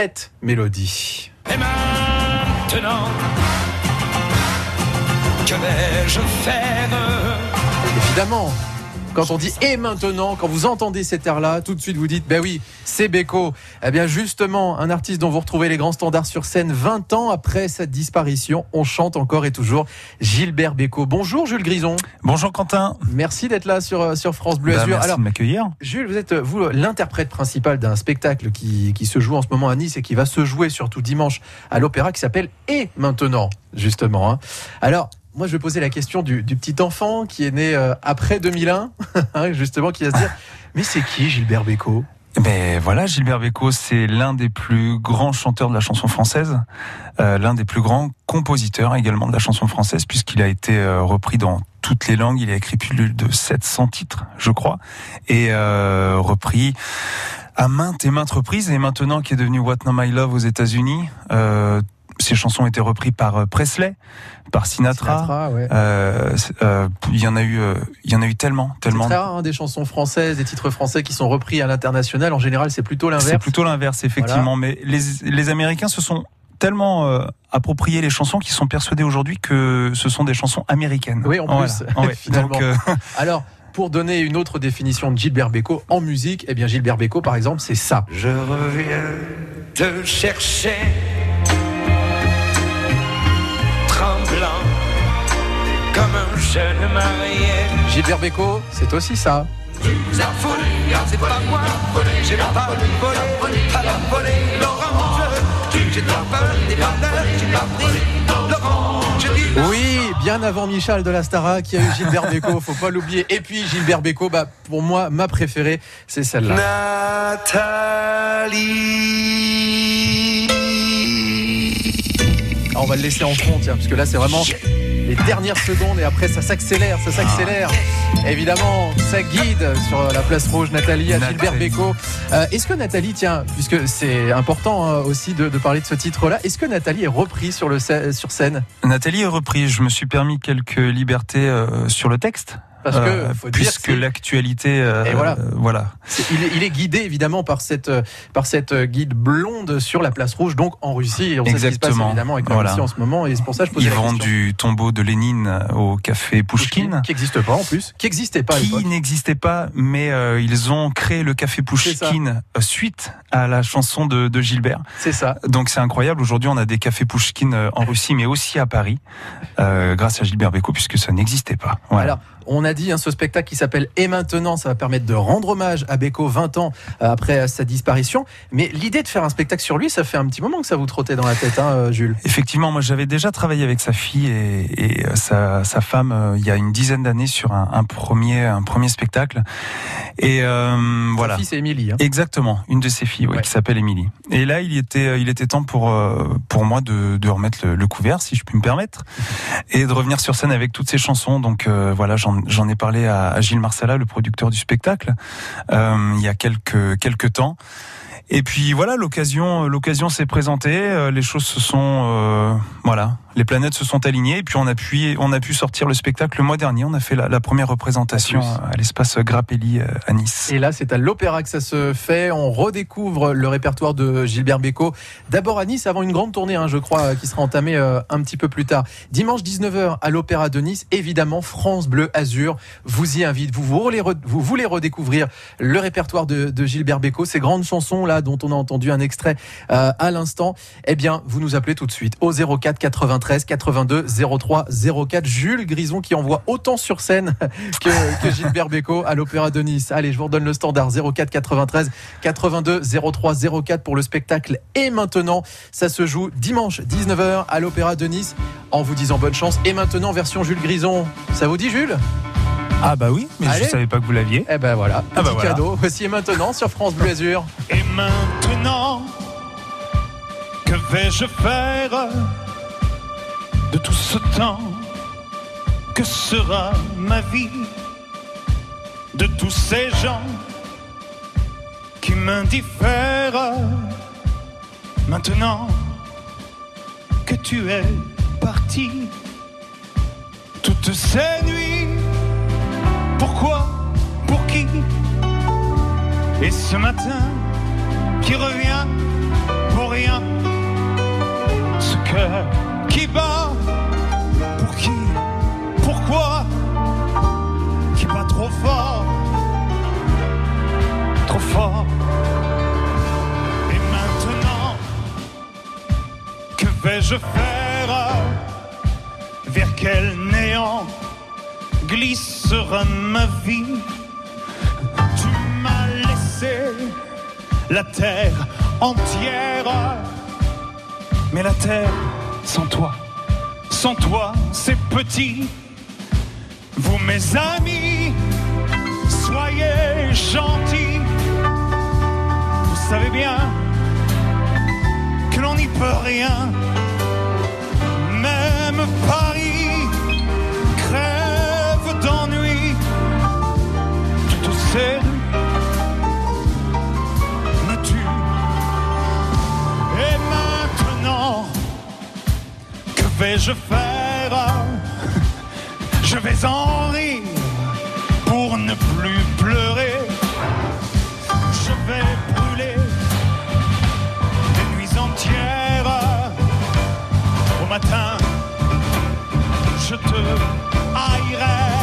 cette mélodie. Et maintenant, que vais-je faire? Évidemment, quand on dit et maintenant, quand vous entendez cet air-là, tout de suite vous dites, ben oui, c'est Beko. Eh bien justement, un artiste dont vous retrouvez les grands standards sur scène 20 ans après sa disparition, on chante encore et toujours Gilbert Beko. Bonjour Jules Grison. Bonjour Quentin. Merci d'être là sur, sur France Bleu Bah, Azur. merci de m'accueillir. Jules, vous êtes vous l'interprète principal d'un spectacle qui, qui se joue en ce moment à Nice et qui va se jouer surtout dimanche à l'Opéra qui s'appelle Et maintenant, justement. hein. Alors, moi, je vais poser la question du, du petit enfant qui est né euh, après 2001, hein, justement, qui va se dire Mais c'est qui Gilbert Bécaud? Ben voilà, Gilbert Bécaud, c'est l'un des plus grands chanteurs de la chanson française, euh, l'un des plus grands compositeurs également de la chanson française, puisqu'il a été euh, repris dans toutes les langues. Il a écrit plus de 700 titres, je crois, et repris à maintes et maintes reprises. Et maintenant, qui est devenu What Now My Love aux États-Unis, ses chansons ont été reprises par euh, Presley, par Sinatra. Sinatra, ouais. Euh, c'est- euh, Il y en a eu, il y en a eu tellement, C'est tellement. très rare, hein, des chansons françaises, des titres français qui sont repris à l'international. En général, c'est plutôt C'est l'inverse. plutôt l'inverse, effectivement. Mais les, les Américains se sont tellement euh, appropriés les chansons qu'ils sont persuadés aujourd'hui que ce sont des chansons américaines. Oui, en plus, Ouais. finalement. Donc, euh, Alors, pour donner une autre définition de Gilbert Bécaud en musique, eh bien, Gilbert Bécaud, par exemple, c'est ça. Je reviens te chercher, Gilbert Bécaud, c'est aussi ça. La folie, c'est pas moi, j'ai pas volé, pas volé l'orange. J'ai pas peur des valeurs, j'ai pas pris l'orange. Je dis Oui, bien avant Michel de la Stara qui a eu Gilbert Bécaud, faut pas l'oublier. Et puis Gilbert Bécaud, bah, pour moi, ma préférée, c'est celle-là. Nathalie. Ah, on va le laisser en fond, tiens, parce que là, c'est vraiment les dernières secondes et après, ça s'accélère, ça s'accélère. Évidemment, ça guide sur la place rouge, Nathalie, à Gilbert. Bécaud. Euh, est-ce que Nathalie, tiens, puisque c'est important hein, aussi de, de parler de ce titre-là, est-ce que Nathalie est reprise sur, le, scè- sur scène? Nathalie est reprise. Je me suis permis quelques libertés euh, sur le texte. Parce que, faut puisque l'actualité, euh, voilà. euh, voilà. Il est, il est guidé évidemment par cette, euh, par cette guide blonde sur la place rouge, donc en Russie. Et on sait ce qui se passe Exactement. évidemment avec la Voilà. Russie en ce moment. Et c'est pour ça que je posais Ils la question. du tombeau de Lénine au café Pouchkine. Qui n'existe pas en plus. Qui n'existait pas qui n'existait pas, mais euh, ils ont créé le café Pouchkine suite à la chanson de, de Gilbert. C'est ça. Donc c'est incroyable. Aujourd'hui, on a des cafés Pouchkine en Russie, mais aussi à Paris, euh, grâce à Gilbert Bécaud, puisque ça n'existait pas. Voilà. Alors, on a dit hein, ce spectacle qui s'appelle Et maintenant, ça va permettre de rendre hommage à Beko 20 ans euh, après sa disparition. Mais l'idée de faire un spectacle sur lui, ça fait un petit moment que ça vous trottait dans la tête, hein, euh, Jules? Effectivement, moi j'avais déjà travaillé avec sa fille et, et, euh, sa, sa femme euh, il y a une dizaine d'années sur un, un premier un premier spectacle. Et euh, voilà. Sa fille, c'est Émilie. hein. Exactement, une de ses filles, Ouais. qui s'appelle Émilie. Et là, il était, il était temps pour pour moi de, de remettre le, le couvert, si je puis me permettre, et de revenir sur scène avec toutes ces chansons. Donc euh, voilà, j'en j'en ai parlé à, Gilles Marsala, le producteur du spectacle, euh, il y a quelques quelques temps. Et puis voilà, l'occasion l'occasion s'est présentée, euh, les choses se sont euh, voilà, les planètes se sont alignées. Et puis on a pu on a pu sortir le spectacle le mois dernier. On a fait la, la première représentation à l'espace Grappelli euh, à Nice. Et là, c'est à l'Opéra que ça se fait. On redécouvre le répertoire de Gilbert Bécaud. D'abord à Nice, avant une grande tournée, hein, je crois, qui sera entamée euh, un petit peu plus tard. Dimanche 19h à l'Opéra de Nice. Évidemment, France Bleu Azur vous y invite. Vous voulez, vous voulez redécouvrir le répertoire de, de Gilbert Bécaud, ces grandes chansons là dont on a entendu un extrait euh, à l'instant. Eh bien, vous nous appelez tout de suite au 04 93 82 03 04. Jules Grison qui envoie autant sur scène que, Gilbert Bécaud à l'Opéra de Nice. Allez, je vous redonne le standard 04 93 82 03 04 pour le spectacle. Et maintenant, ça se joue dimanche 19h à l'Opéra de Nice en vous disant bonne chance. Et maintenant, version Jules Grison. Ça vous dit, Jules? Ah bah oui, mais Allez. je savais pas que vous l'aviez. Eh ben voilà, petit Ah bah voilà. cadeau. Voici et maintenant sur France Bleu Azur. Et maintenant, que vais-je faire de tout ce temps Que sera ma vie de tous ces gens qui m'indiffèrent Maintenant que tu es parti, toutes ces nuits, pourquoi, pour qui? Et ce matin qui revient? Pour rien. Cœur qui bat. Pour qui? Pourquoi? Qui bat trop fort? Trop fort. Et maintenant, que vais-je faire? Vers quel néant? Glissera ma vie Tu m'as laissé la terre entière. Mais la terre, sans toi, sans toi, c'est petit. Vous, mes amis, soyez gentils. Vous savez bien que l'on n'y peut rien. Vais-je faire? Je vais en rire pour ne plus pleurer. Je vais brûler des nuits entières. Au matin, je te haïrai.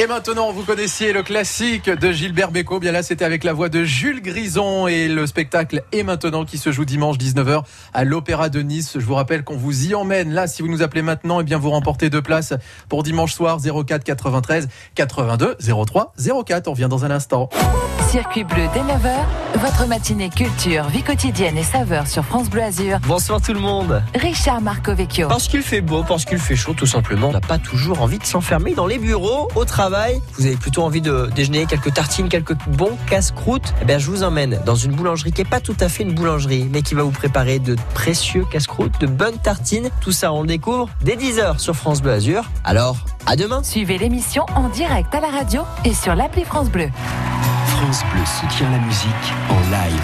Et maintenant, vous connaissiez le classique de Gilbert Bécaud. Bien là, c'était avec la voix de Jules Grison et le spectacle est maintenant qui se joue dimanche 19h à l'Opéra de Nice. Je vous rappelle qu'on vous y emmène. Là, si vous nous appelez maintenant, eh bien, vous remportez deux places pour dimanche soir 04 93 82 03 04. On revient dans un instant. Circuit bleu dès 9h, votre matinée culture, vie quotidienne et saveur sur France Bleu Azur. Bonsoir tout le monde. Richard Marcovecchio. Parce qu'il fait beau, parce qu'il fait chaud, tout simplement, on n'a pas toujours envie de s'enfermer dans les bureaux, au travail. Vous avez plutôt envie de déjeuner quelques tartines, quelques bons casse-croûtes. Eh bien, je vous emmène dans une boulangerie qui est pas tout à fait une boulangerie, mais qui va vous préparer de précieux casse-croûtes, de bonnes tartines. Tout ça, on le découvre dès 10h sur France Bleu Azur. Alors, à demain. Suivez l'émission en direct à la radio et sur l'appli France Bleu. France Bleu soutient la musique en live.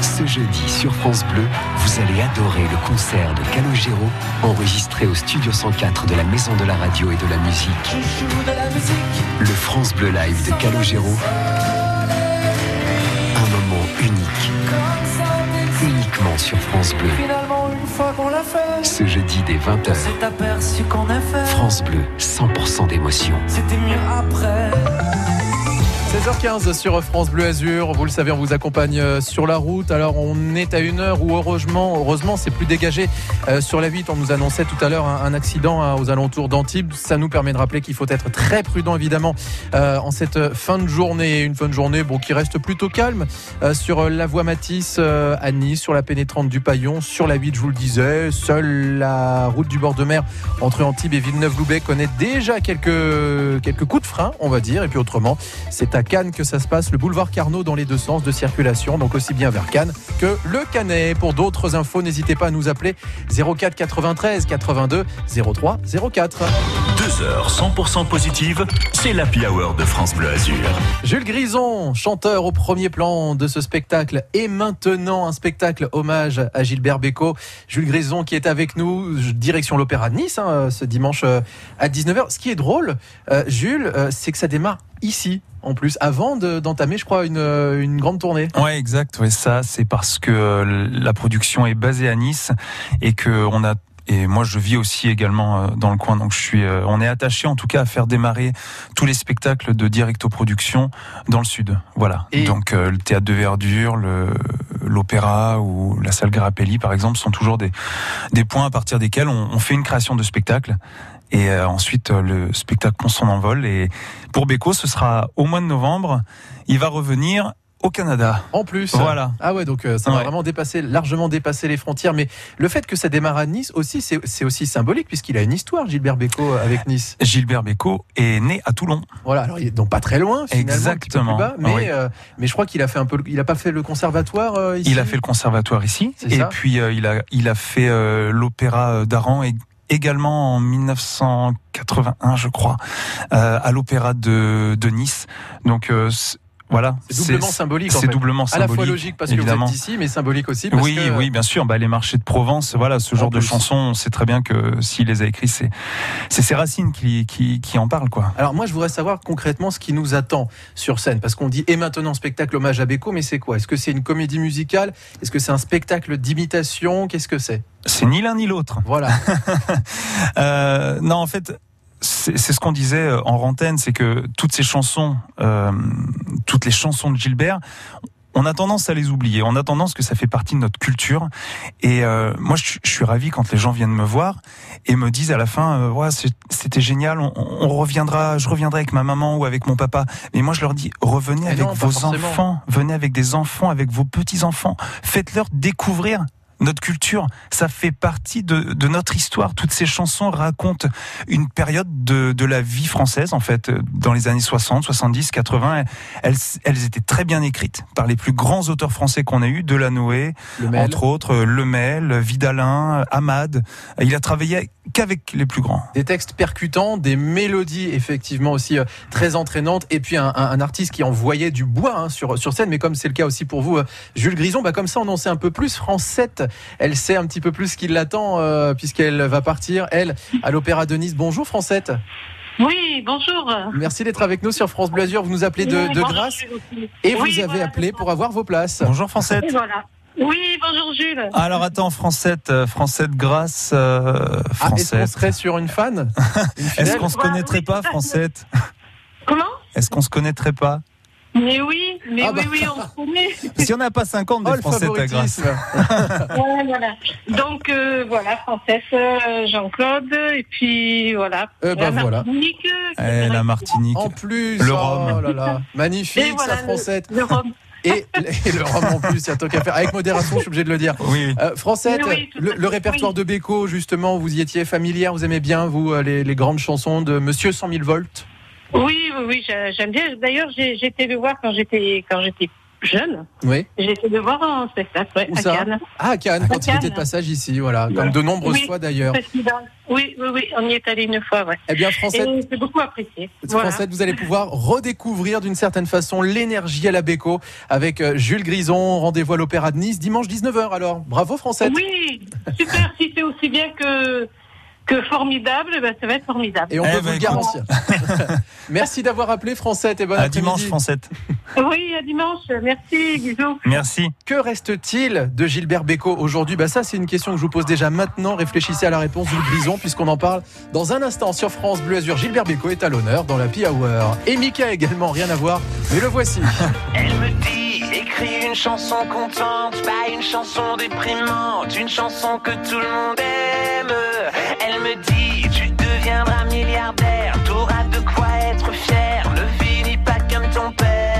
Ce jeudi sur France Bleu, vous allez adorer le concert de Calogero enregistré au studio 104 de la Maison de la Radio et de la Musique. Le France Bleu Live de Calogero. Un moment unique. Uniquement sur France Bleu. Ce jeudi dès 20h. France Bleu, 100% d'émotion. 16h15 sur France Bleu Azur. Vous le savez, on vous accompagne euh, sur la route. Alors, on est à une heure où, heureusement, heureusement, c'est plus dégagé euh, sur la 8. On nous annonçait tout à l'heure un, accident hein, aux alentours d'Antibes. Ça nous permet de rappeler qu'il faut être très prudent, évidemment, euh, en cette fin de journée. Une fin de journée, bon, qui reste plutôt calme sur la voie Matisse à Nice, sur la pénétrante du Paillon, sur la 8, je vous le disais. Seule la route du bord de mer entre Antibes et Villeneuve-Loubet connaît déjà quelques, quelques coups de frein, on va dire. Et puis autrement, c'est à Cannes que ça se passe, le boulevard Carnot dans les deux sens de circulation, donc aussi bien vers Cannes que le Canet. Pour d'autres infos, n'hésitez pas à nous appeler 04 93 82 03 04. Deux heures 100% positives, c'est l'Happy Hour de France Bleu Azur. Jules Grison, chanteur au premier plan de ce spectacle, et maintenant un spectacle hommage à Gilbert Bécaud. Jules Grison qui est avec nous, direction l'Opéra de Nice, hein, ce dimanche euh, à 19h. Ce qui est drôle, euh, Jules, euh, c'est que ça démarre ici, en plus, avant de- d'entamer, je crois, une, une grande tournée. Ouais, exact. Ouais, ça, c'est parce que la production est basée à Nice et que on a et moi je vis aussi également euh, dans le coin. Donc je suis euh, on est attaché en tout cas à faire démarrer tous les spectacles de Directo Production dans le sud. Voilà. Et- donc euh, le théâtre de verdure l'opéra ou la salle Grappelli par exemple sont toujours des des points à partir desquels on, on fait une création de spectacle. Et euh, ensuite euh, le spectacle prend son envol et pour Beko ce sera au mois de novembre. Il va revenir au Canada. En plus. Voilà. Ah ouais, donc euh, ça Ouais. vraiment dépasser, largement dépassé les frontières. Mais le fait que ça démarre à Nice aussi, c'est aussi symbolique puisqu'il a une histoire, Gilbert Bécaud, avec Nice. Gilbert Bécaud est né à Toulon. Voilà, alors il est donc pas très loin, finalement, un petit peu Exactement. plus bas, mais, Oui. euh, mais je crois qu'il a fait un peu, il a pas fait le conservatoire euh, ici. Il a fait le conservatoire ici et ça. puis euh, il a il a fait euh, l'opéra d'Aran et également en 1981 je crois euh, à l'opéra de, de Nice. Donc euh, voilà, C'est doublement symbolique. C'est doublement À symbolique. la fois logique parce évidemment. que vous êtes ici, mais symbolique aussi. Parce Oui, que, oui, bien sûr. Bah, les marchés de Provence, voilà, ce En genre de chansons, on sait très bien que s'il les a écrits, c'est c'est ses racines qui, qui, qui en parlent, quoi. Alors moi, je voudrais savoir concrètement ce qui nous attend sur scène, parce qu'on dit et maintenant spectacle hommage à Beko, mais c'est quoi? Est-ce que c'est une comédie musicale? Est-ce que c'est un spectacle d'imitation? Qu'est-ce que c'est? C'est ni l'un ni l'autre. Voilà. Euh, non, en fait, c'est ce qu'on disait euh, en rantaine, c'est que toutes ces chansons, euh, toutes les chansons de Gilbert, on a tendance à les oublier. On a tendance que ça fait partie de notre culture. Et euh, moi, je, je suis ravi quand les gens viennent me voir et me disent à la fin, euh, ouais, c'était génial. On, on reviendra, je reviendrai avec ma maman ou avec mon papa. Mais moi, je leur dis, revenez avec non, vos forcément. enfants, venez avec des enfants, avec vos petits enfants. Faites-leur découvrir notre culture, ça fait partie de, de notre histoire. Toutes ces chansons racontent une période de, de la vie française, en fait, dans les années 60, 70, 80. Elles, elles étaient très bien écrites par les plus grands auteurs français qu'on a eu, Delanoë, entre autres, Lemel, Vidalin, Hamad. Il a travaillé qu'avec les plus grands. Des textes percutants, des mélodies effectivement aussi euh, très entraînantes, et puis un, un- un artiste qui envoyait du bois hein, sur, sur scène, mais comme c'est le cas aussi pour vous, euh, Jules Grison, bah comme ça on en sait un peu plus. France 7, elle sait un petit peu plus ce qui l'attend, euh, puisqu'elle va partir, elle, à l'Opéra de Nice. Bonjour France 7, Oui, bonjour. merci d'être avec nous sur France Bleu Azur, vous nous appelez de, Oui, de bonjour, Grasse, Jules aussi. et Oui, vous avez voilà, appelé pour avoir vos places. Bonjour Francette. Et voilà. Oui, bonjour Jules. Alors attends, Francette, euh, Francette Grasse, euh, Ah, est-ce qu'on Francette. serait sur une fan Une Est-ce qu'on se Voilà, connaîtrait pas. Francette Comment? Est-ce qu'on se connaîtrait pas? Mais oui, mais Ah oui, bah. oui, on se connaît. Si on n'a pas 50 Oh, des le Françaises à Grasse. favoritisme Ouais, voilà. Donc euh, voilà, Française, euh, Jean-Claude, et puis voilà. La voilà. Martinique, Eh, la Martinique. En plus, Le oh rhum. là là, magnifique voilà, ça, Francette. le, le rhum. Et, et le rhum en plus, il y a tant qu'à faire. Avec modération, je suis obligé de le dire. Oui. Euh, Oui, oui, le, répertoire oui. de Beko, justement, vous y étiez familière, vous aimez bien, vous, euh, les, les grandes chansons de Monsieur 100 000 volts? Oui, oui, oui, j'a- j'aime bien. D'ailleurs, été le voir quand j'étais quand j'étais jeune. Oui. J'ai été le voir en spectacle, ouais, Où à ça Cannes. Ah, à Cannes, quand il Cannes. était de passage ici, voilà, comme de nombreuses Oui. fois d'ailleurs. Oui, oui, oui, on y est allé une fois, ouais. Eh bien, Et c'est beaucoup apprécié. Voilà. Francette, vous allez pouvoir redécouvrir d'une certaine façon l'énergie à la Beko avec euh, Jules Grison. Rendez-vous à l'Opéra de Nice dimanche 19h alors. Bravo Francette. Oui, super. si c'est aussi bien que, que formidable, ben, ça va être formidable. Et on Eh peut ben, vous le garantir. Merci d'avoir appelé Francette et bon À dimanche, Francette. Oui, à dimanche. Merci, bisous. Merci. Que reste-t-il de Gilbert Bécaud aujourd'hui? Bah Ça, c'est une question que je vous pose déjà maintenant. Réfléchissez à la réponse du Grison, puisqu'on en parle dans un instant sur France Bleu Azur. Gilbert Bécaud est à l'honneur dans la Pi Hour. Et Mika également, rien à voir, mais le voici. Elle me dit, écris une chanson contente, pas une chanson déprimante, une chanson que tout le monde aime. Elle me dit, tu deviendras milliardaire, t'auras de quoi être fier, ne finis pas comme ton père.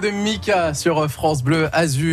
De Mika sur France Bleu Azur.